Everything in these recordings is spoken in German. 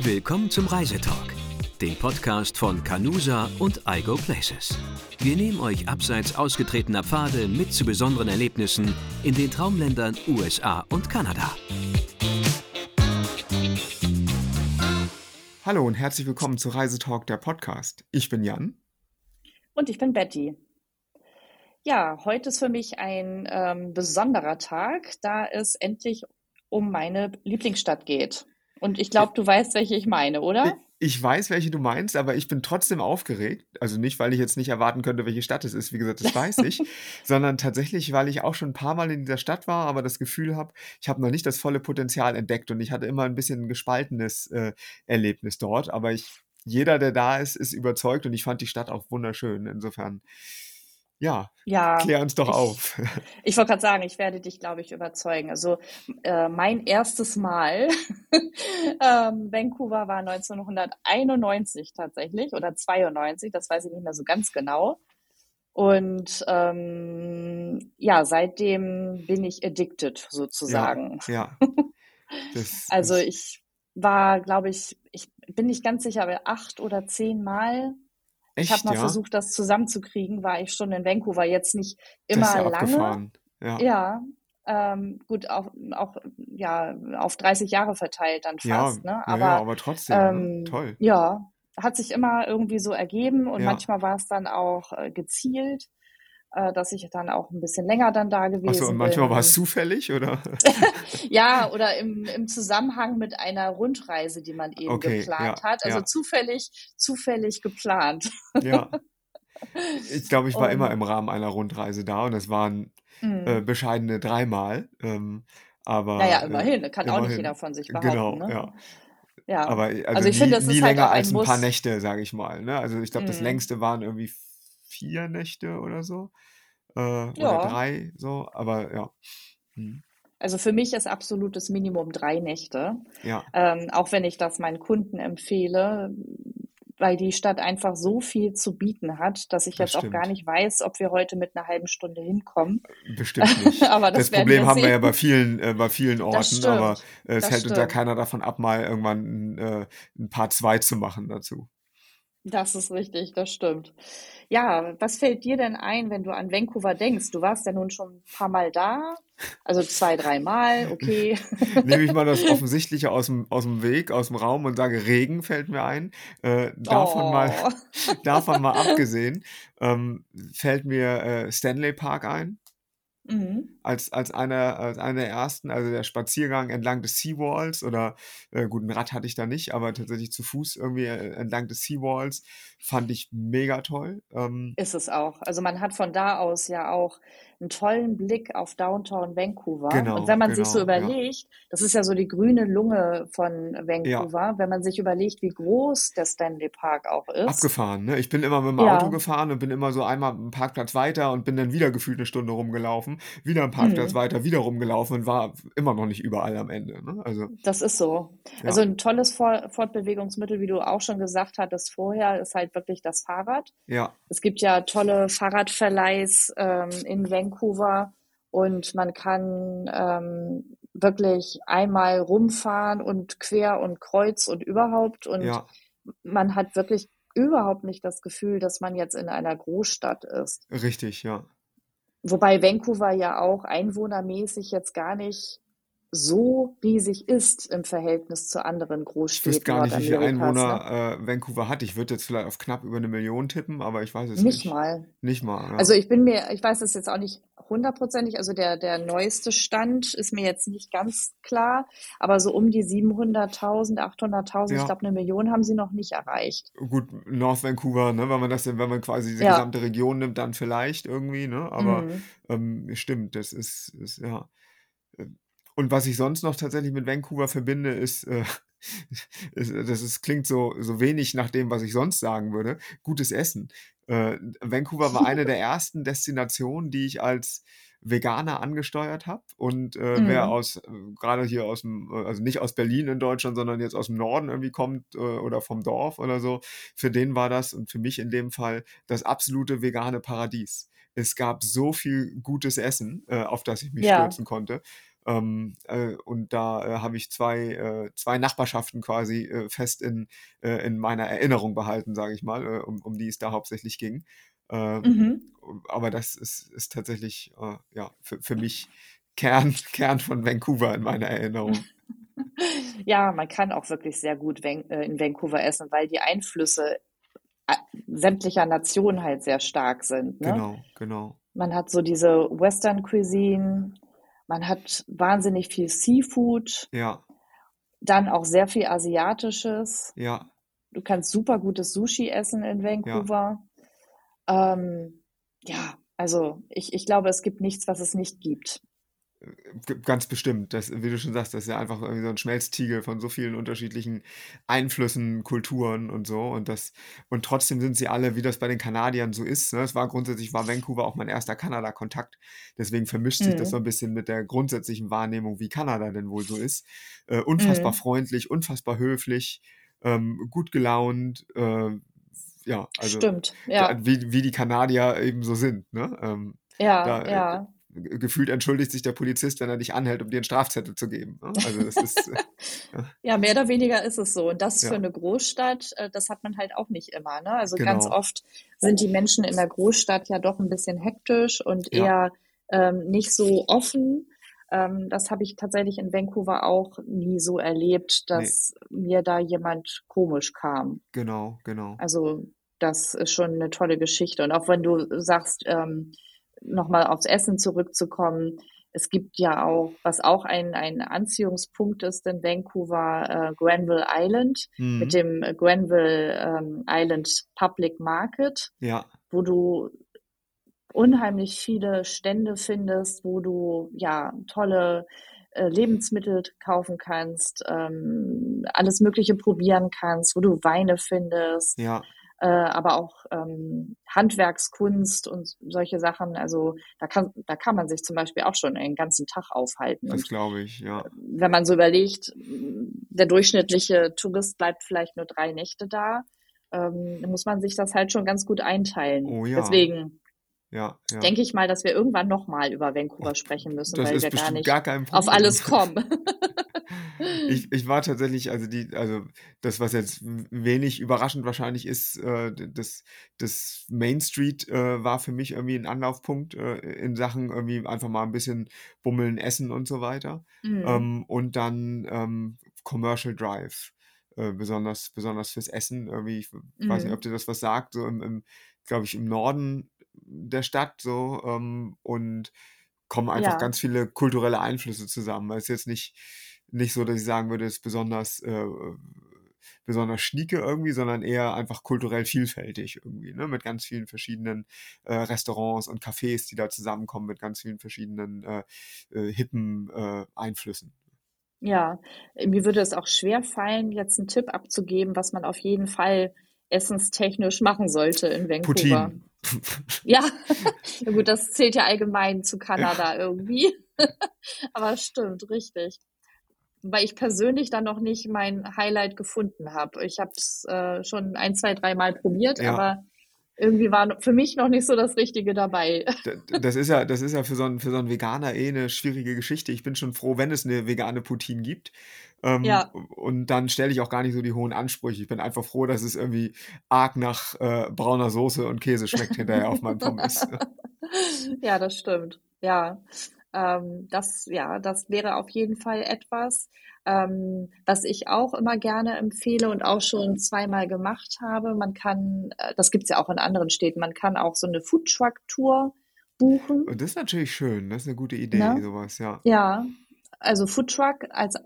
Willkommen zum Reisetalk, dem Podcast von Canusa und iGo Places. Wir nehmen euch abseits ausgetretener Pfade mit zu besonderen Erlebnissen in den Traumländern USA und Kanada. Hallo und herzlich willkommen zu Reisetalk, der Podcast. Ich bin Jan. Und ich bin Betty. Ja, heute ist für mich ein ähm, besonderer Tag, da es endlich um meine Lieblingsstadt geht. Und ich glaube, du weißt, welche ich meine, oder? Ich weiß, welche du meinst, aber ich bin trotzdem aufgeregt. Also nicht, weil ich jetzt nicht erwarten könnte, welche Stadt es ist. Wie gesagt, das weiß ich. sondern tatsächlich, weil ich auch schon ein paar Mal in dieser Stadt war, aber das Gefühl habe, ich habe noch nicht das volle Potenzial entdeckt und ich hatte immer ein bisschen ein gespaltenes äh, Erlebnis dort. Aber ich, jeder, der da ist, ist überzeugt und ich fand die Stadt auch wunderschön. Insofern ja, Ja, klär uns doch ich, auf. ich wollte gerade sagen, ich werde dich, glaube ich, überzeugen. Also äh, mein erstes Mal ähm, Vancouver war 1991 tatsächlich oder 92, das weiß ich nicht mehr so ganz genau. Und ähm, ja, seitdem bin ich addicted Ja, sozusagen. ja, das Also ich war, glaube ich, ich bin nicht ganz sicher, aber acht oder zehn Mal. Ich habe echt, mal ja, versucht, das zusammenzukriegen, war ich schon in Vancouver. Jetzt nicht immer ja lange, abgefahren. Ja, ja, ähm, gut, auch, auch ja, auf 30 Jahre verteilt dann ja, fast, ne? ja, ja, Aber aber trotzdem, ne? ähm, Toll. ja, hat sich immer irgendwie so ergeben und Ja. manchmal war es dann auch äh, gezielt, äh, dass ich dann auch ein bisschen länger dann da Ach so, und gewesen manchmal war es zufällig, oder? Ja, oder im, im Zusammenhang mit einer Rundreise, die man eben Okay, geplant ja, hat. Also ja, zufällig, zufällig geplant. ja. Ich glaube, ich war immer Und im Rahmen einer Rundreise da und es waren äh, mh, bescheidene dreimal, ähm, naja, aber äh, immerhin, kann auch nicht jeder immerhin, von sich behaupten, genau, ne? ja. Ja, Aber also also ich nie, finde, es nie ist halt länger ein als ein paar Muss. Nächte, sage ich mal. Ne? Also ich glaube, das Mhm. längste waren irgendwie vier Nächte oder so. Äh, oder Ja, drei, so, aber ja. Hm. also für mich ist absolutes Minimum drei Nächte. Ja, Ähm, auch wenn ich das meinen Kunden empfehle, weil die Stadt einfach so viel zu bieten hat, dass ich das jetzt auch gar stimmt. nicht weiß, ob wir heute mit einer halben Stunde hinkommen. Bestimmt nicht. Aber Das das Problem wir haben wir ja bei vielen, äh, bei vielen Orten, aber stimmt, äh, es das hält uns ja stimmt. keiner davon ab, mal irgendwann ein, äh, ein Part 2 zu machen dazu. Das ist richtig, das stimmt. Ja, was fällt dir denn ein, wenn du an Vancouver denkst? Du warst ja nun schon ein paar Mal da, also zwei, drei Mal, okay. Nehme ich mal das Offensichtliche aus dem, aus dem Weg, aus dem Raum und sage, Regen fällt mir ein. Äh, davon mal, Oh. davon mal abgesehen, ähm, fällt mir äh, Stanley Park ein. Mhm. als, als, einer, als einer der ersten, also der Spaziergang entlang des Seawalls oder äh, gut, ein Rad hatte ich da nicht, aber tatsächlich zu Fuß irgendwie äh, entlang des Seawalls fand ich mega toll. Ähm, Ist es auch. Also man hat von da aus ja auch einen tollen Blick auf Downtown Vancouver. Und genau, wenn man sich so genau, ja, überlegt, das ist ja so die grüne Lunge von ja, Vancouver, wenn man sich überlegt, wie groß der Stanley Park auch ist. abgefahren, ne? Ich bin immer mit dem Auto Ja. gefahren und bin immer so einmal einen Parkplatz weiter und bin dann wieder gefühlt eine Stunde rumgelaufen, wieder einen Parkplatz Mhm. weiter, wieder rumgelaufen und war immer noch nicht überall am Ende, ne? Also, Das ist so. Also ja, ein tolles For- Fortbewegungsmittel, wie du auch schon gesagt hattest vorher, ist halt wirklich das Fahrrad. ja, Es gibt ja tolle Fahrradverleihs ähm, in Vancouver und man kann ähm, wirklich einmal rumfahren und quer und kreuz und überhaupt und ja, man hat wirklich überhaupt nicht das Gefühl, dass man jetzt in einer Großstadt ist. richtig, ja. Wobei Vancouver ja auch einwohnermäßig jetzt gar nicht so riesig ist im Verhältnis zu anderen Ich wüsste Großstädten gar nicht, wie viele ne? Einwohner äh, Vancouver hat. Ich würde jetzt vielleicht auf knapp über eine Million tippen, aber ich weiß es Nicht nicht. mal. Nicht mal, Also ja. ich bin mir, ich weiß es jetzt auch nicht hundertprozentig, also der, der neueste Stand ist mir jetzt nicht ganz klar, aber so um die 700.000, 800.000, ich Ja, glaube, eine Million haben sie noch nicht erreicht. gut, North Vancouver, ne, wenn man das, wenn man quasi diese Ja, gesamte Region nimmt, dann vielleicht irgendwie, ne, aber mhm. ähm, stimmt, das ist, ist, ja. Und was ich sonst noch tatsächlich mit Vancouver verbinde, ist, äh, ist das ist, klingt so, so wenig nach dem, was ich sonst sagen würde, gutes Essen. Äh, Vancouver war eine der ersten Destinationen, die ich als Veganer angesteuert habe. Und äh, wer Mhm. aus, äh, gerade hier aus dem, äh, also nicht aus Berlin in Deutschland, sondern jetzt aus dem Norden irgendwie kommt äh, oder vom Dorf oder so, für den war das und für mich in dem Fall das absolute vegane Paradies. Es gab so viel gutes Essen, äh, auf das ich mich Ja, stürzen konnte. Ähm, äh, und da äh, habe ich zwei, äh, zwei Nachbarschaften quasi äh, fest in, äh, in meiner Erinnerung behalten, sage ich mal, äh, um, um die es da hauptsächlich ging. Ähm, Mhm. aber das ist, ist tatsächlich ja, für, für mich Kern, Kern von Vancouver in meiner Erinnerung. Ja, man kann auch wirklich sehr gut in Vancouver essen, weil die Einflüsse sämtlicher Nationen halt sehr stark sind, ne? Genau, genau. Man hat so diese Western Cuisine, man hat wahnsinnig viel Seafood, Ja, dann auch sehr viel Asiatisches. ja, Du kannst super gutes Sushi essen in ja. Vancouver. Ähm, ja, also ich, ich glaube, es gibt nichts, was es nicht gibt. Ganz bestimmt. Das, wie du schon sagst, das ist ja einfach irgendwie so ein Schmelztiegel von so vielen unterschiedlichen Einflüssen, Kulturen und so. Und das, und trotzdem sind sie alle, wie das bei den Kanadiern so ist. Ne? Es war grundsätzlich war Vancouver auch mein erster Kanada-Kontakt. Deswegen vermischt sich das so Mhm. ein bisschen mit der grundsätzlichen Wahrnehmung, wie Kanada denn wohl so ist. Äh, unfassbar Mhm. freundlich, unfassbar höflich, ähm, gut gelaunt. Äh, ja, also Stimmt, da- ja, wie, wie die Kanadier eben so sind. Ne? Ähm, ja, da, äh, ja. Ge- gefühlt entschuldigt sich der Polizist, wenn er dich anhält, um dir einen Strafzettel zu geben. ne? Also das ist, äh, Ja, mehr oder weniger ist es so. Und das für ja, eine Großstadt, äh, das hat man halt auch nicht immer, ne? Also ganz genau. oft sind die Menschen in der Großstadt ja doch ein bisschen hektisch und Ja, eher ähm, nicht so offen. Ähm, das habe ich tatsächlich in Vancouver auch nie so erlebt, nee, dass mir da jemand komisch kam. genau, genau. Also das ist schon eine tolle Geschichte. Und auch wenn du sagst, ähm, nochmal aufs Essen zurückzukommen, es gibt ja auch, was auch ein, ein Anziehungspunkt ist in Vancouver, äh, Granville Island mit Mhm. dem Granville ähm, Island Public Market, Ja, wo du unheimlich viele Stände findest, wo du ja tolle äh, Lebensmittel kaufen kannst, ähm, alles Mögliche probieren kannst, wo du Weine findest, ja, äh, aber auch ähm, Handwerkskunst und solche Sachen. Also da kann, da kann man sich zum Beispiel auch schon einen ganzen Tag aufhalten. das glaube ich, ja. wenn man so überlegt, der durchschnittliche Tourist bleibt vielleicht nur drei Nächte da, ähm, dann muss man sich das halt schon ganz gut einteilen. Oh ja, Deswegen ja, ja. denke ich mal, dass wir irgendwann nochmal über Vancouver sprechen müssen, Das weil wir gar nicht gar auf alles kommen. Ich, ich war tatsächlich, also die, also das, was jetzt wenig überraschend wahrscheinlich ist, äh, das, das Main Street äh, war für mich irgendwie ein Anlaufpunkt äh, in Sachen irgendwie einfach mal ein bisschen bummeln, essen und so weiter. Mhm. Ähm, und dann ähm, Commercial Drive, äh, besonders, besonders fürs Essen. Irgendwie, ich weiß nicht, ob Mhm. dir das was sagt, so im, im glaube ich, im Norden der Stadt so ähm, und kommen einfach Ja, ganz viele kulturelle Einflüsse zusammen. Es ist jetzt nicht, nicht so, dass ich sagen würde, es ist besonders, äh, besonders schnieke irgendwie, sondern eher einfach kulturell vielfältig irgendwie, ne? Mit ganz vielen verschiedenen äh, Restaurants und Cafés, die da zusammenkommen, mit ganz vielen verschiedenen äh, äh, hippen äh, Einflüssen. ja. Mir würde es auch schwer fallen, jetzt einen Tipp abzugeben, was man auf jeden Fall essenstechnisch machen sollte in Vancouver. Poutine. Ja, gut, das zählt ja allgemein zu Kanada irgendwie. Aber stimmt, richtig. Weil ich persönlich dann noch nicht mein Highlight gefunden habe. Ich habe es äh, schon ein, zwei, dreimal probiert, ja. aber irgendwie war für mich noch nicht so das Richtige dabei. Das ist ja, das ist ja für so einen, für so einen Veganer eh eine schwierige Geschichte. Ich bin schon froh, wenn es eine vegane Poutine gibt. Ähm, Ja, und dann stelle ich auch gar nicht so die hohen Ansprüche. Ich bin einfach froh, dass es irgendwie arg nach äh, brauner Soße und Käse schmeckt hinterher auf meinem Pommes. ja, das stimmt. Ja, ähm, das, ja, das wäre auf jeden Fall etwas, ähm, was ich auch immer gerne empfehle und auch schon zweimal gemacht habe. Man kann, äh, das gibt's ja auch in anderen Städten, man kann auch so eine Foodtruck-Tour buchen. Und das ist natürlich schön. Das ist eine gute Idee, Ne? sowas, ja. Ja, also Foodtruck als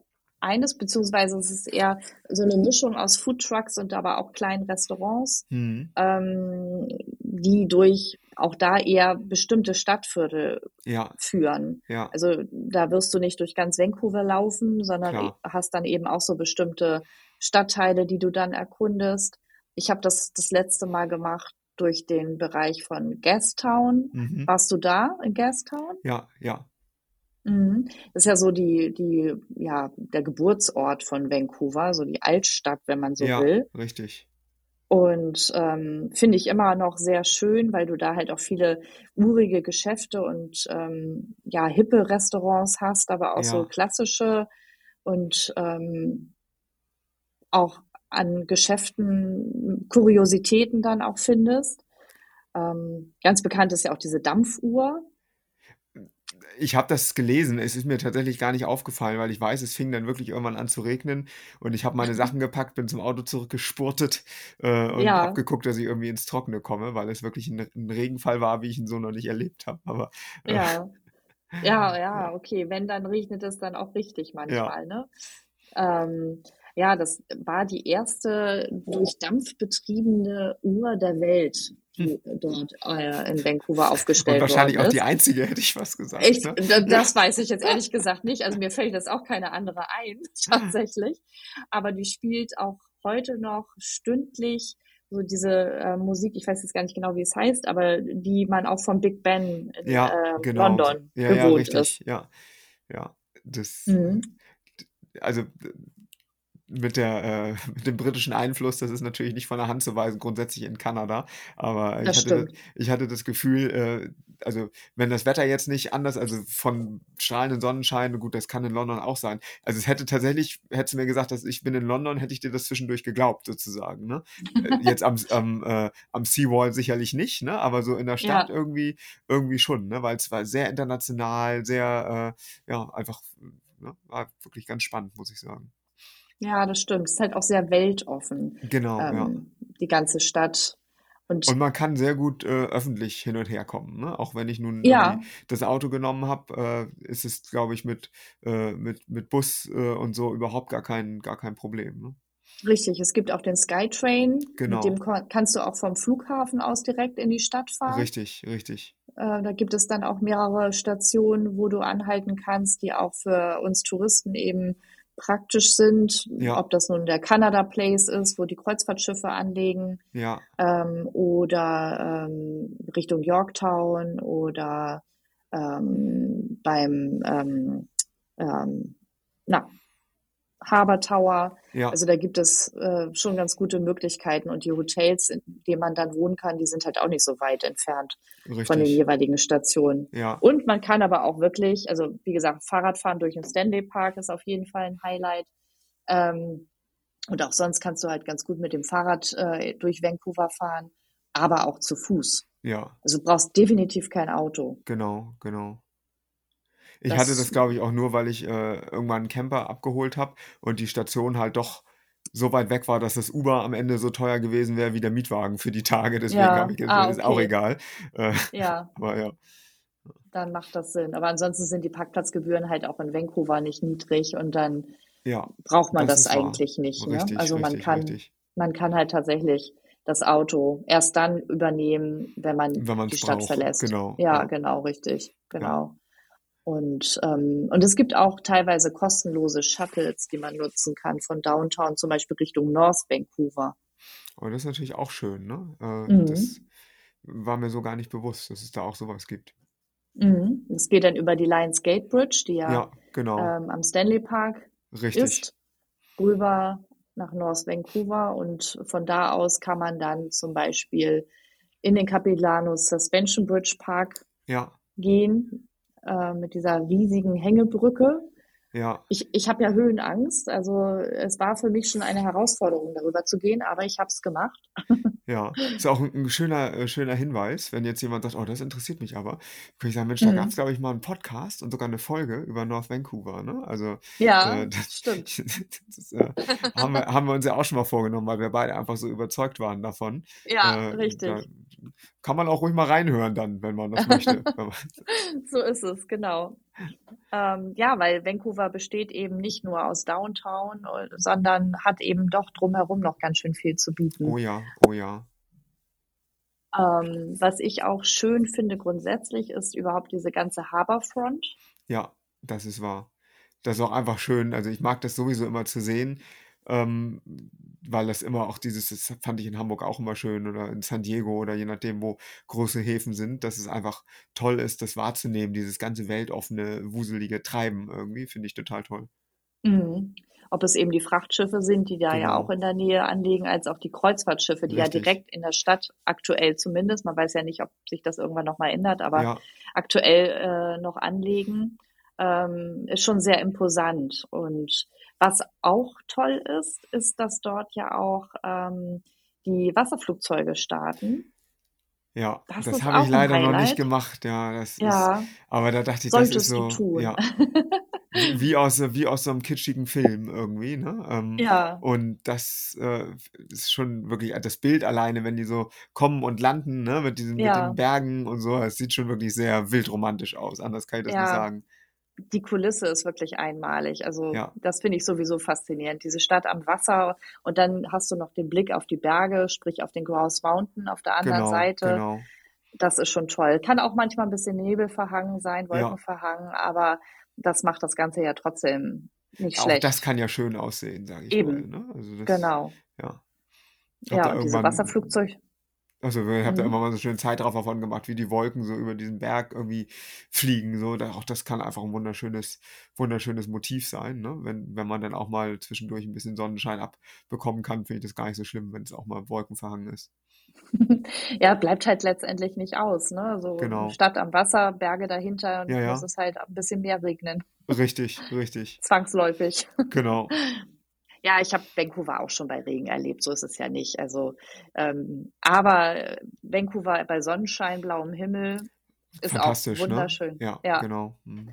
eines, beziehungsweise es ist eher so eine Mischung aus Foodtrucks und aber auch kleinen Restaurants, Hm. ähm, die durch auch da eher bestimmte Stadtviertel Ja, führen. ja, Also da wirst du nicht durch ganz Vancouver laufen, sondern klar. hast dann eben auch so bestimmte Stadtteile, die du dann erkundest. Ich habe das das letzte Mal gemacht durch den Bereich von Gastown. Mhm. Warst du da in Gastown? Ja, ja. Mhm. Das ist ja so die, die, ja, der Geburtsort von Vancouver, so die Altstadt, wenn man so Ja, will. richtig. Und ähm, finde ich immer noch sehr schön, weil du da halt auch viele urige Geschäfte und ähm, ja, hippe Restaurants hast, aber auch so Ja. klassische und ähm, auch an Geschäften Kuriositäten dann auch findest. Ähm, ganz bekannt ist ja auch diese Dampfuhr. Ich habe das gelesen. Es ist mir tatsächlich gar nicht aufgefallen, weil ich weiß, es fing dann wirklich irgendwann an zu regnen und ich habe meine Sachen gepackt, bin zum Auto zurückgespurtet, äh, und Ja. habe geguckt, dass ich irgendwie ins Trockene komme, weil es wirklich ein 'n Regenfall war, wie ich ihn so noch nicht erlebt habe. Aber, äh, Ja. Ja, ja, okay. Wenn, dann regnet es dann auch richtig Ja. manchmal, ne? Ähm, ja, das war die erste durch Dampf betriebene Uhr der Welt, die dort, äh, in Vancouver Und aufgestellt wahrscheinlich worden auch die ist. einzige, hätte ich fast gesagt, Ich ne? da das weiß ich jetzt ehrlich gesagt nicht. Also, mir fällt jetzt auch keine andere ein, tatsächlich. Aber die spielt auch heute noch stündlich so diese, äh, Musik, ich weiß jetzt gar nicht genau, wie es heißt, aber die man auch vom Big Ben in, Ja, ähm, genau. London Ja, ja, gewohnt ist. richtig. Ja. Ja. Das Mhm. also, mit der äh, mit dem britischen Einfluss, das ist natürlich nicht von der Hand zu weisen, grundsätzlich in Kanada. Aber ich Das hatte ich hatte das Gefühl, äh, also, wenn das Wetter jetzt nicht anders also, von strahlenden Sonnenschein gut, das kann in London auch sein. Also, es hätte tatsächlich hättest du mir gesagt, dass ich bin in London, hätte ich dir das zwischendurch geglaubt sozusagen, ne? Äh, jetzt am am, äh, am Seawall sicherlich nicht, ne, aber so in der Stadt Ja. irgendwie irgendwie schon, ne, weil es war sehr international, sehr, äh, ja, einfach, ne, war wirklich ganz spannend, muss ich sagen. Ja, das stimmt. Es ist halt auch sehr weltoffen, Genau, ja. ähm, die ganze Stadt. Und Und man kann sehr gut, äh, öffentlich hin und her kommen, ne? Auch wenn ich nun Ja. irgendwie das Auto genommen habe, äh, ist es, glaube ich, mit äh, mit mit Bus, äh, und so überhaupt gar kein gar kein Problem, ne? Richtig, es gibt auch den Skytrain, mit dem Genau. ko kannst du auch vom Flughafen aus direkt in die Stadt fahren. Richtig, richtig. Äh, da gibt es dann auch mehrere Stationen, wo du anhalten kannst, die auch für uns Touristen eben praktisch sind. Ja. Ob das nun der Canada Place ist, wo die Kreuzfahrtschiffe anlegen, Ja. ähm, oder ähm, Richtung Yorktown oder ähm, beim ähm, ähm, na, Harbour Tower. Ja. Also da gibt es äh, schon ganz gute Möglichkeiten und die Hotels, in denen man dann wohnen kann, die sind halt auch nicht so weit entfernt von den Richtig. jeweiligen Stationen. Ja. Und man kann aber auch wirklich, also wie gesagt, Fahrradfahren durch den Stanley Park ist auf jeden Fall ein Highlight. Ähm, und auch sonst kannst du halt ganz gut mit dem Fahrrad äh, durch Vancouver fahren, aber auch zu Fuß. Ja. Also du brauchst definitiv kein Auto. Genau, genau. Ich hatte das, glaube ich, auch nur, weil ich, äh, irgendwann 'n Camper abgeholt habe und die Station halt doch so weit weg war, dass das Uber am Ende so teuer gewesen wäre wie der Mietwagen für die Tage. Deswegen habe Ja, ich gesagt: ah, „Ist auch okay. egal.“ Äh, Ja, aber ja. dann macht das Sinn. Aber ansonsten sind die Parkplatzgebühren halt auch in Vancouver nicht niedrig und dann Ja, braucht man das das ist wahr. eigentlich nicht, ne? Richtig, Also man richtig, kann, richtig. man kann halt tatsächlich das Auto erst dann übernehmen, wenn man Wenn die Stadt braucht, verlässt. genau, Ja, ja. genau, richtig, genau. Und, ähm, und es gibt auch teilweise kostenlose Shuttles, die man nutzen kann von Downtown, zum Beispiel Richtung North Vancouver. Aber das ist natürlich auch schön, ne? Äh, Mhm. das war mir so gar nicht bewusst, dass es da auch so was gibt. Mhm. Es geht dann über die Lions Gate Bridge, die ja Ja, genau. ähm, am Stanley Park Richtig. ist, rüber nach North Vancouver und von da aus kann man dann zum Beispiel in den Capilano Suspension Bridge Park Ja, gehen äh, mit dieser riesigen Hängebrücke. ja. Ich, ich habe ja Höhenangst, also es war für mich schon eine Herausforderung, darüber zu gehen, aber ich habe es gemacht. Ja, ist auch 'n 'n schöner äh, schöner Hinweis, wenn jetzt jemand sagt: „Oh, das interessiert mich aber.“ Könnte ich sagen: „Mensch, da Mhm. glaube ich, mal 'n Podcast und sogar 'ne Folge über North Vancouver“, ne? Also, Ja, äh, das stimmt. das, äh, haben wir haben wir uns ja auch schon mal vorgenommen, weil wir beide einfach so überzeugt waren davon. Ja, Äh, richtig. da kann man auch ruhig mal reinhören dann, wenn man das möchte. So ist es, genau. Ähm, ja, weil Vancouver besteht eben nicht nur aus Downtown, äh, sondern hat eben doch drumherum noch ganz schön viel zu Oh bieten. ja, oh ja. Ähm, was ich auch schön finde grundsätzlich, ist überhaupt diese ganze Harbourfront. Ja, das ist wahr. Das ist auch einfach schön. Also, ich mag das sowieso immer zu sehen, ähm, weil das immer auch dieses das fand ich in Hamburg auch immer schön oder in San Diego oder je nachdem, wo große Häfen sind, dass es einfach toll ist, das wahrzunehmen, dieses ganze weltoffene, wuselige Treiben irgendwie, finde ich total toll. Mhm. Ob es eben die Frachtschiffe sind, die da ja auch Genau. in der Nähe anlegen, als auch die Kreuzfahrtschiffe, die ja Richtig. direkt in der Stadt aktuell zumindest, man weiß ja nicht, ob sich das irgendwann noch mal ändert, aber Ja. aktuell äh, noch anlegen, ähm, ist schon sehr imposant. Und was auch toll ist, ist, dass dort ja auch ähm, die Wasserflugzeuge starten. Ja, Das das ist habe ich leider noch nicht gemacht. Ja, das ist, Ja, aber da dachte ich, das ist solltest so, tun. ja, wie aus, wie aus so einem kitschigen Film irgendwie, ne? Ähm, Ja, und das äh, ist schon wirklich das Bild alleine, wenn die so kommen und landen, ne, mit diesen, mit den ja, Bergen und so, es sieht schon wirklich sehr wildromantisch aus. Anders kann ich das nicht ja. sagen. Die Kulisse ist wirklich einmalig. Also Ja, das finde ich sowieso faszinierend. Diese Stadt am Wasser und dann hast du noch den Blick auf die Berge, sprich auf den Grouse Mountain auf der anderen genau, Seite. genau. Das ist schon toll. Kann auch manchmal ein bisschen nebelverhangen sein, Ja, wolkenverhangen, aber das macht das Ganze ja trotzdem nicht auch das schlecht. kann ja schön aussehen, sage ich mal, Eben, ne? Also das, genau. ja. Ja, und diese Wasserflugzeug. Also ihr habt da immer Mhm. mal so schön Zeitraffer davon gemacht, wie die Wolken so über diesen Berg irgendwie fliegen, so. Da, auch das kann einfach ein wunderschönes, wunderschönes Motiv sein, ne? Wenn, wenn man dann auch mal zwischendurch ein bisschen Sonnenschein abbekommen kann, finde ich das gar nicht so schlimm, wenn es auch mal wolkenverhangen ist. Ja, bleibt halt letztendlich nicht aus, ne? So Genau. Stadt am Wasser, Berge dahinter Ja, und muss ja. es halt ein bisschen mehr regnen. Richtig, richtig. Zwangsläufig. Genau. Ja, ich habe Vancouver auch schon bei Regen erlebt, so ist es ja nicht. Also, ähm, aber Vancouver bei Sonnenschein, blauem Himmel ist auch ne? wunderschön. Ja, Ja, genau. Mhm.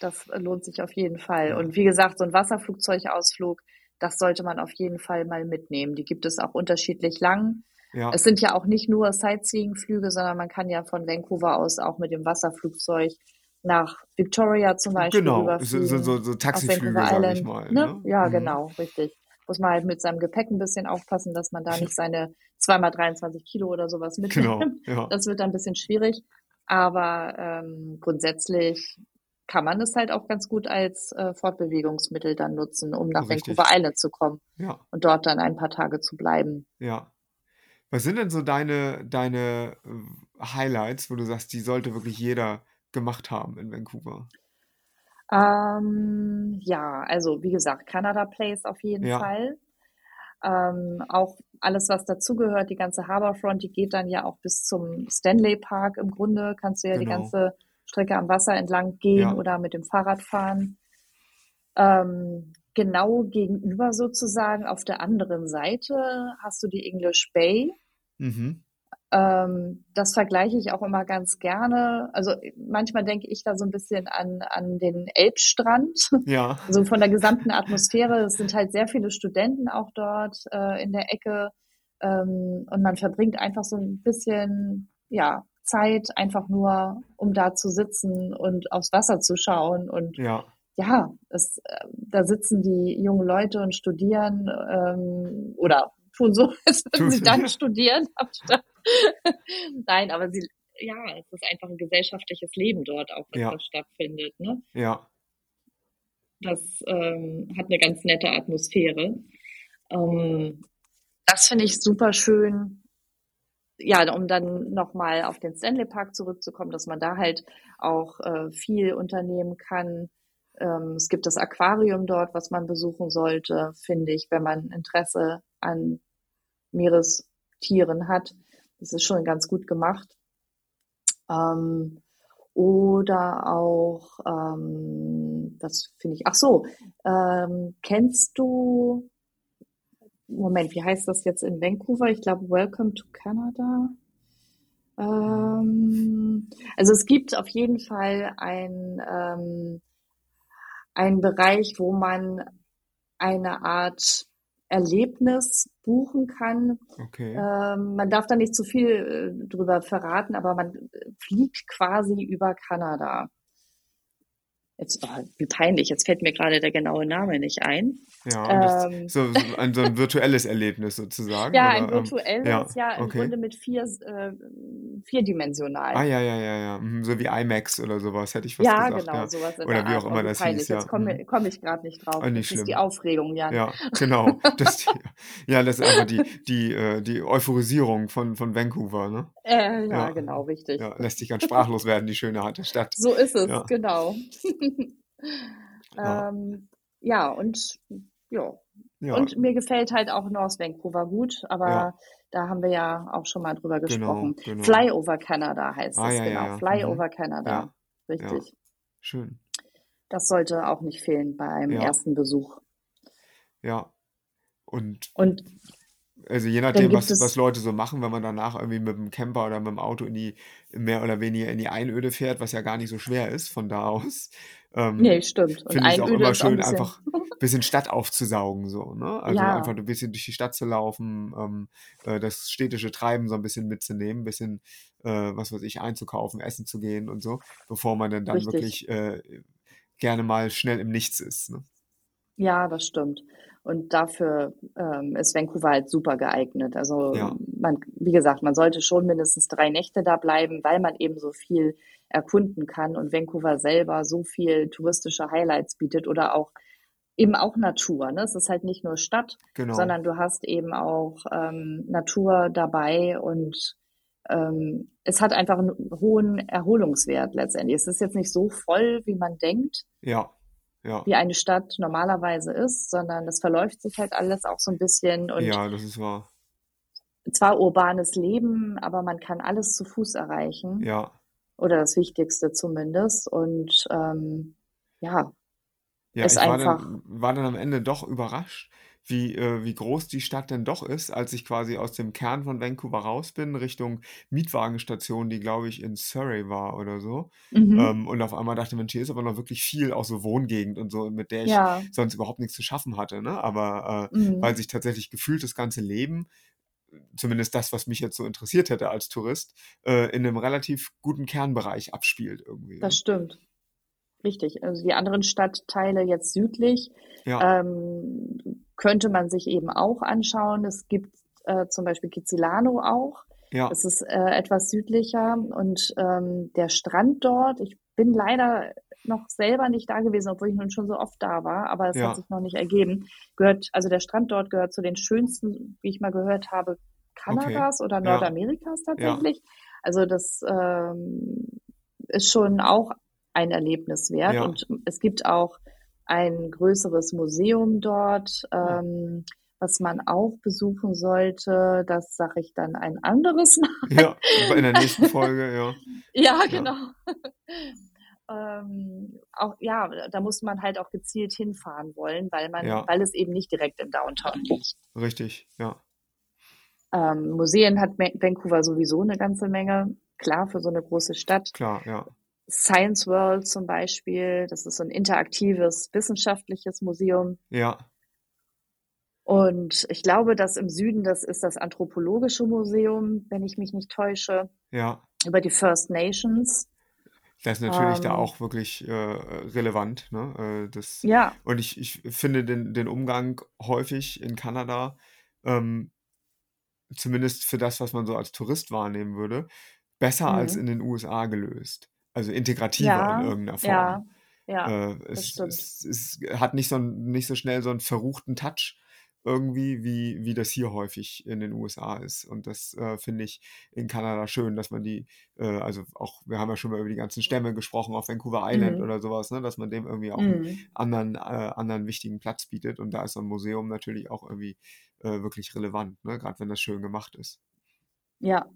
das lohnt sich auf jeden Fall. Ja. Und wie gesagt, so ein Wasserflugzeugausflug, das sollte man auf jeden Fall mal mitnehmen. Die gibt es auch unterschiedlich lang. Ja, Es sind ja auch nicht nur Sightseeing-Flüge, sondern man kann ja von Vancouver aus auch mit dem Wasserflugzeug nach Victoria zum Beispiel genau. So, so, so, Taxiflüge, sage ich mal, Ne? ne? Ja, Mhm. genau, richtig. Muss man halt mit seinem Gepäck ein bisschen aufpassen, dass man da nicht seine zweimal 23 Kilo oder sowas Genau, mitnimmt. ja. Das wird dann ein bisschen schwierig. Aber ähm, grundsätzlich kann man es halt auch ganz gut als äh, Fortbewegungsmittel dann nutzen, um nach Richtig. Vancouver Island zu kommen Ja, und dort dann ein paar Tage zu bleiben. ja. Was sind denn so deine, deine äh, Highlights, wo du sagst, die sollte wirklich jeder gemacht haben in Vancouver? Ähm, ja, also wie gesagt, Canada Place auf jeden Ja, Fall. Ähm, auch alles, was dazugehört, die ganze Harbourfront, die geht dann ja auch bis zum Stanley Park. Im Grunde kannst du ja die genau. ganze Strecke am Wasser entlang gehen Ja, oder mit dem Fahrrad fahren. Ähm, genau gegenüber sozusagen auf der anderen Seite hast du die English Bay. mhm. Ähm, das vergleiche ich auch immer ganz gerne. Also manchmal denke ich da so ein bisschen an, an den Elbstrand. Ja, Also von der gesamten Atmosphäre. Es sind halt sehr viele Studenten auch dort äh, in der Ecke. Ähm, und man verbringt einfach so ein bisschen, ja, Zeit einfach nur, um da zu sitzen und aufs Wasser zu schauen. Und ja, ja, es, äh, da sitzen die jungen Leute und studieren ähm, oder tun so, als würden sie dann studieren. anstatt- Nein, aber sie, ja, es ist einfach ein gesellschaftliches Leben dort auch, was ja, stattfindet. Ne? ja, Das ähm, hat eine ganz nette Atmosphäre. Ähm, das finde ich super schön. Ja, um dann nochmal auf den Stanley Park zurückzukommen, dass man da halt auch äh, viel unternehmen kann. Ähm, es gibt das Aquarium dort, was man besuchen sollte, finde ich, wenn man Interesse an Meerestieren hat. Das ist schon ganz gut gemacht. Ähm, oder auch, ähm, das finde ich, ach so, ähm, kennst du, Moment, wie heißt das jetzt in Vancouver? Ich glaube, Welcome to Canada. Ähm, also es gibt auf jeden Fall ein, ähm, einen Bereich, wo man eine Art Erlebnis buchen kann. okay. Ähm, man darf da nicht zu viel äh, drüber verraten, aber man fliegt quasi über Kanada. Jetzt, oh, wie peinlich, jetzt fällt mir gerade der genaue Name nicht ein. Ja, Ähm, so, so ein, so ein virtuelles Erlebnis sozusagen, ja, ein oder? Ähm, virtuelles, ja, ja, im okay. Grunde mit vier, äh, Ah, vierdimensional. ja, ja, ja, ja. Mhm, so wie IMAX oder sowas, hätte ich fast Ja, gesagt, genau, ja. sowas in Oder der wie Art. auch Oh, immer wie das peinlich, hieß, ja. jetzt komme Mhm. komm ich gerade nicht drauf. Ah, nicht Das ist die schlimm. Aufregung, Jan. Ja, genau. Das, ja, das ist einfach die, die, äh, die Euphorisierung von, von Vancouver, ne? Äh, ja, Ja, genau, richtig. lässt sich ganz sprachlos werden, die schöne harte Stadt. So ist es, genau. ja, Ähm, ja, und ja. Ja, Und mir gefällt halt auch North Vancouver gut, aber ja, da haben wir ja auch schon mal drüber genau, gesprochen. genau. Fly over Canada heißt Ah, es, ja, genau. ja. Fly Mhm. Canada. Richtig. schön. Das sollte auch nicht fehlen beim Ja, ersten Besuch. ja. Und Und also je nachdem, was, was Leute so machen, wenn man danach irgendwie mit dem Camper oder mit dem Auto in die, mehr oder weniger in die Einöde fährt, was ja gar nicht so schwer ist von da aus, ähm, nee, stimmt. Und finde ich es auch immer ein schön, bisschen, einfach ein bisschen Stadt aufzusaugen, so, ne? Also ja, einfach ein bisschen durch die Stadt zu laufen, ähm, äh, das städtische Treiben so ein bisschen mitzunehmen, ein bisschen, äh, was weiß ich, einzukaufen, essen zu gehen und so, bevor man dann dann richtig. wirklich äh, gerne mal schnell im Nichts ist, ne? Ja, das stimmt. Und dafür ähm, ist Vancouver halt super geeignet. Also Ja, man, wie gesagt, man sollte schon mindestens drei Nächte da bleiben, weil man eben so viel erkunden kann und Vancouver selber so viel touristische Highlights bietet oder auch eben auch Natur. Ne? Es ist halt nicht nur Stadt, genau. sondern du hast eben auch ähm, Natur dabei und ähm, es hat einfach einen hohen Erholungswert letztendlich. Es ist jetzt nicht so voll, wie man denkt Ja, ja, wie eine Stadt normalerweise ist, sondern das verläuft sich halt alles auch so ein bisschen und ja, das ist wahr. zwar urbanes Leben, aber man kann alles zu Fuß erreichen. Ja, oder das Wichtigste zumindest und ähm, ja, ja, ist ich war einfach, dann, war dann am Ende doch überrascht, wie, äh, wie groß die Stadt denn doch ist, als ich quasi aus dem Kern von Vancouver raus bin, Richtung Mietwagenstation, die, glaube ich, in Surrey war oder so. mhm, Ähm, und auf einmal dachte man, hier ist aber noch wirklich viel, auch so Wohngegend und so, mit der ich ja, sonst überhaupt nichts zu schaffen hatte, ne? Aber äh, mhm, weil sich tatsächlich gefühlt das ganze Leben, zumindest das, was mich jetzt so interessiert hätte als Tourist, äh, in einem relativ guten Kernbereich abspielt irgendwie, das ne? stimmt. Richtig. Also die anderen Stadtteile jetzt südlich Ja, ähm, könnte man sich eben auch anschauen. Es gibt äh, zum Beispiel Kizilano auch. ja, Das ist äh, etwas südlicher und ähm, der Strand dort, ich bin leider noch selber nicht da gewesen, obwohl ich nun schon so oft da war, aber es hat ja, sich noch nicht ergeben. Gehört, also der Strand dort gehört zu den schönsten, wie ich mal gehört habe, okay, Kanadas oder ja, Nordamerikas tatsächlich. Also das ähm, ist schon auch ein Erlebnis wert ja, und es gibt auch ein größeres Museum dort, ähm, was man auch besuchen sollte. Das sage ich dann ein anderes Mal. ja, in der nächsten Folge, ja, Ja, ja, genau. Ähm, auch ja, da muss man halt auch gezielt hinfahren wollen, weil man, ja, weil es eben nicht direkt im Downtown liegt. richtig, ja, Ähm, Museen hat Vancouver sowieso eine ganze Menge. Klar, für so eine große Stadt. klar, ja, Science World zum Beispiel, das ist so ein interaktives wissenschaftliches Museum. ja, Und ich glaube, dass im Süden, das ist das Anthropologische Museum, wenn ich mich nicht täusche, ja. über die First Nations. Das ist natürlich da Ähm, auch wirklich äh, relevant, ne? Äh, das, ja, und ich, ich finde den, den Umgang häufig in Kanada, ähm, zumindest für das, was man so als Tourist wahrnehmen würde, besser als mhm. in den USA gelöst. Also integrativer in Ja, irgendeiner Form. ja, ja, Äh, das es, stimmt. es, es hat nicht so, nicht so schnell so einen verruchten Touch irgendwie, wie, wie das hier häufig in den USA ist. Und das äh, finde ich in Kanada schön, dass man die, äh, also auch, wir haben ja schon mal über die ganzen Stämme gesprochen auf Vancouver Island Mhm. oder sowas, ne, dass man dem irgendwie auch einen Mhm. anderen, äh, anderen wichtigen Platz bietet. Und da ist so ein Museum natürlich auch irgendwie äh, wirklich relevant, ne, gerade wenn das schön gemacht ist. Ja,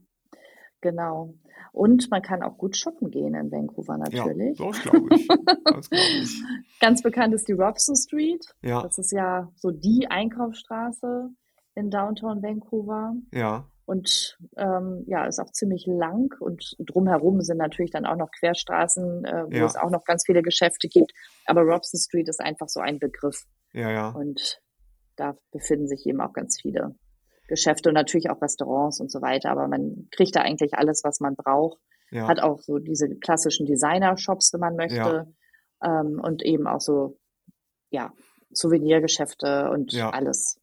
genau. Und man kann auch gut shoppen gehen in Vancouver Ja, natürlich. das glaube ich. Das glaube ich. Ganz bekannt ist die Robson Street. Ja, Das ist ja so die Einkaufsstraße in Downtown Vancouver. ja, Und ähm, ja, ist auch ziemlich lang und drumherum sind natürlich dann auch noch Querstraßen, äh, wo es ja, auch noch ganz viele Geschäfte gibt. Aber Robson Street ist einfach so ein Begriff. ja, ja, Und da befinden sich eben auch ganz viele Geschäfte und natürlich auch Restaurants und so weiter. Aber man kriegt da eigentlich alles, was man braucht. ja, Hat auch so diese klassischen Designer-Shops, wenn man ja, möchte. Ähm, und eben auch so, ja, Souvenirgeschäfte und ja. alles,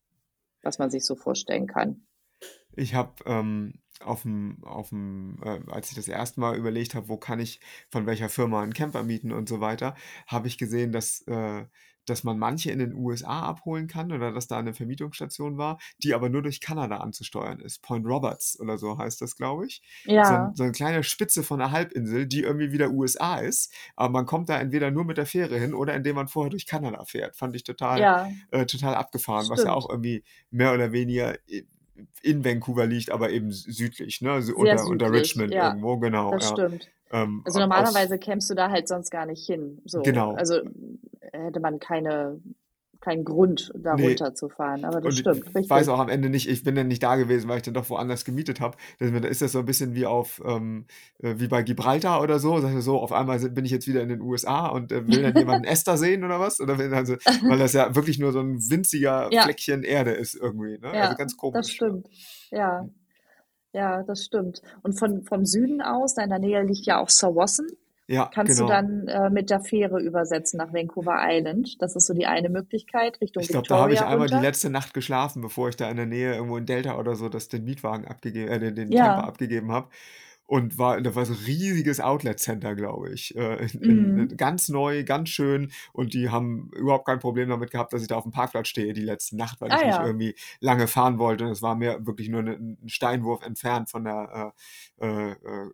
was man sich so vorstellen kann. Ich habe ähm, auf dem, auf dem, äh, als ich das erste Mal überlegt habe, wo kann ich von welcher Firma einen Camper mieten und so weiter, habe ich gesehen, dass, äh, dass man manche in den USA abholen kann oder dass da eine Vermietungsstation war, die aber nur durch Kanada anzusteuern ist. Point Roberts oder so heißt das, glaube ich. Ja. So, ein, so, eine kleine Spitze von einer Halbinsel, die irgendwie wieder USA ist, aber man kommt da entweder nur mit der Fähre hin oder indem man vorher durch Kanada fährt. Fand ich total, ja. äh, total abgefahren, Stimmt. was ja auch irgendwie mehr oder weniger in Vancouver liegt, aber eben südlich, ne? Also unter, südlich, unter Richmond ja, irgendwo, genau. Das ja. stimmt. Ähm, also normalerweise kämst du da halt sonst gar nicht hin. So. Genau. Also hätte man keine keinen Grund, da nee. runterzufahren. Aber das und stimmt. Ich richtig. weiß auch am Ende nicht, ich bin dann nicht da gewesen, weil ich dann doch woanders gemietet habe. Da ist das so ein bisschen wie auf, ähm, äh, wie bei Gibraltar oder so. Sag ich so, auf einmal bin ich jetzt wieder in den USA und äh, will dann jemand einen Esther sehen oder was? Oder also, weil das ja wirklich nur so ein winziger ja. Fleckchen Erde ist irgendwie. Ne? Ja, also ganz komisch. Das stimmt. Ja. Ja, das stimmt. Und von, vom Süden aus, da in der Nähe liegt ja auch Sawassen. Ja, Kannst genau. du dann äh, mit der Fähre übersetzen nach Vancouver Island. Das ist so die eine Möglichkeit, Richtung Ich glaube, da habe ich einmal runter. die letzte Nacht geschlafen, bevor ich da in der Nähe irgendwo in Delta oder so das den Mietwagen abgegeben, äh, den, den ja. Camper abgegeben habe und war, da war so ein riesiges Outlet-Center, glaube ich. Äh, in, in, mm. Ganz neu, ganz schön. Und die haben überhaupt kein Problem damit gehabt, dass ich da auf dem Parkplatz stehe die letzte Nacht, weil ah, ich nicht irgendwie lange fahren wollte. Und es war mir wirklich nur ne, ein Steinwurf entfernt von der äh, äh, äh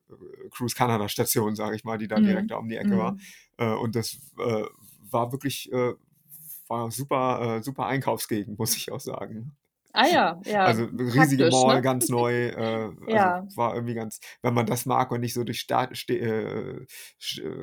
Cruise Canada Station, sage ich mal, die da mm. direkt da um die Ecke mm. war. Äh, und das äh, war wirklich war super, super Einkaufsgegend, muss ich auch sagen. Ah ja, ja. Also riesige Mall, ne? ganz neu. Äh, ja. Also war irgendwie ganz, wenn man das mag und nicht so durch Sta äh, äh,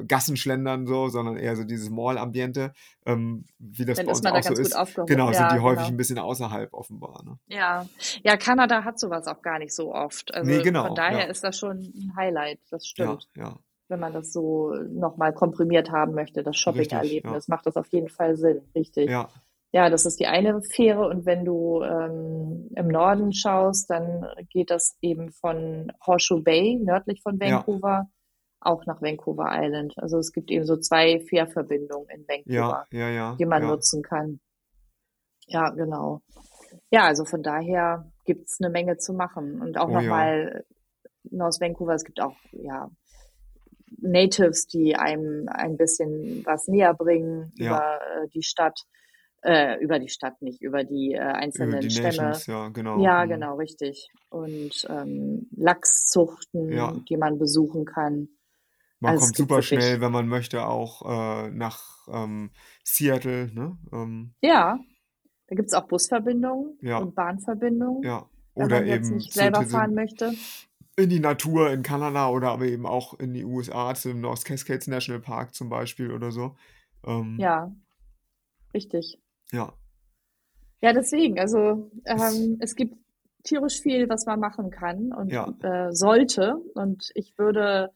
Gassen schlendern so, sondern eher so dieses Mall-Ambiente, ähm, wie das Dann bei uns auch so ist. Genau, ja, sind die häufig genau. ein bisschen außerhalb offenbar. Ne? Ja. ja, Kanada hat sowas auch gar nicht so oft. Also nee, genau, von daher ja. ist das schon ein Highlight, das stimmt. Ja, ja wenn man das so nochmal komprimiert haben möchte, das Shopping-Erlebnis, macht das auf jeden Fall Sinn, richtig. Ja, ja, das ist die eine Fähre. Und wenn du ähm, im Norden schaust, dann geht das eben von Horseshoe Bay, nördlich von Vancouver, ja. auch nach Vancouver Island. Also es gibt eben so zwei Fährverbindungen in Vancouver, ja, ja, die man nutzen kann. Ja, genau. Ja, also von daher gibt's eine Menge zu machen. Und auch oh, nochmal aus Vancouver, es gibt auch, ja, Natives, die einem ein bisschen was näher bringen über äh, die Stadt äh, über die Stadt nicht, über die äh, einzelnen über die Stämme. Nations, ja, genau. Ja, mhm. genau, richtig. Und ähm, Lachszuchten, ja. die man besuchen kann. Man also kommt super schnell, wenn man möchte, auch äh, nach ähm, Seattle. Ne? Ähm, ja, da gibt es auch Busverbindungen ja. und Bahnverbindungen. Ja, oder wenn man eben nicht selber fahren möchte. In die Natur in Kanada oder aber eben auch in die USA, zum North Cascades National Park zum Beispiel oder so. Ähm, ja, richtig. Ja. Ja, deswegen, also ähm, es gibt tierisch viel, was man machen kann und ja. äh, sollte. Und ich würde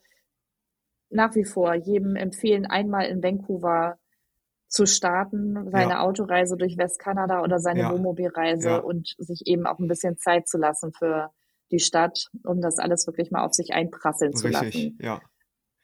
nach wie vor jedem empfehlen, einmal in Vancouver zu starten, seine ja. Autoreise durch Westkanada oder seine ja. Wohnmobilreise ja. und sich eben auch ein bisschen Zeit zu lassen für die Stadt, um das alles wirklich mal auf sich einprasseln Richtig, zu lassen. Ja.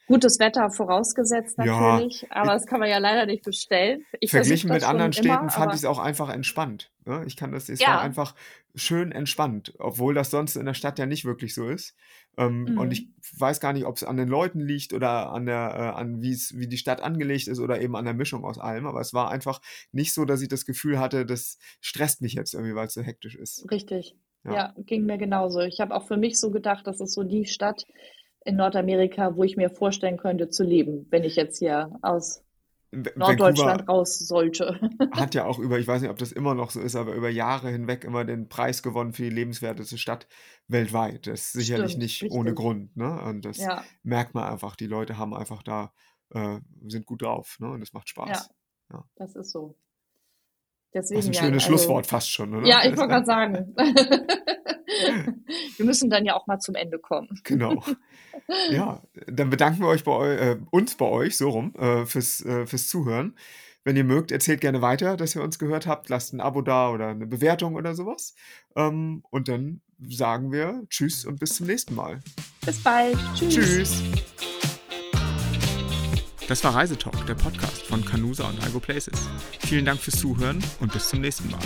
Gutes Wetter vorausgesetzt natürlich, ja, aber das kann man ja leider nicht bestellen. Ich verglichen mit anderen Städten immer, fand ich es auch einfach entspannt. Ne? Ich kann das, es ja. war einfach schön entspannt, obwohl das sonst in der Stadt ja nicht wirklich so ist. Ähm, mhm. Und ich weiß gar nicht, ob es an den Leuten liegt oder an der, äh, an wie es, wie die Stadt angelegt ist oder eben an der Mischung aus allem. Aber es war einfach nicht so, dass ich das Gefühl hatte, das stresst mich jetzt irgendwie, weil es so hektisch ist. Richtig. Ja. ja, ging mir genauso. Ich habe auch für mich so gedacht, das ist so die Stadt, in Nordamerika, wo ich mir vorstellen könnte zu leben, wenn ich jetzt hier aus Norddeutschland Vancouver raus sollte. hat ja auch über, ich weiß nicht, ob das immer noch so ist, aber über Jahre hinweg immer den Preis gewonnen für die lebenswerteste Stadt weltweit. Das ist sicherlich Stimmt, nicht richtig. ohne Grund. Ne? Und das ja. merkt man einfach. Die Leute haben einfach da, äh, sind gut drauf. Ne? Und das macht Spaß. Ja, ja. das ist so. Deswegen, das ist ein schönes ja, also, Schlusswort fast schon, oder? Ja, ich wollte gerade sagen. wir müssen dann ja auch mal zum Ende kommen. Genau. Ja, dann bedanken wir euch bei äh, uns bei euch, so rum, äh, fürs, äh, fürs Zuhören. Wenn ihr mögt, erzählt gerne weiter, dass ihr uns gehört habt. Lasst ein Abo da oder eine Bewertung oder sowas. Ähm, und dann sagen wir Tschüss und bis zum nächsten Mal. Bis bald. Tschüss. Tschüss. Das war Reisetalk, der Podcast von Canusa und Algo Places. Vielen Dank fürs Zuhören und bis zum nächsten Mal.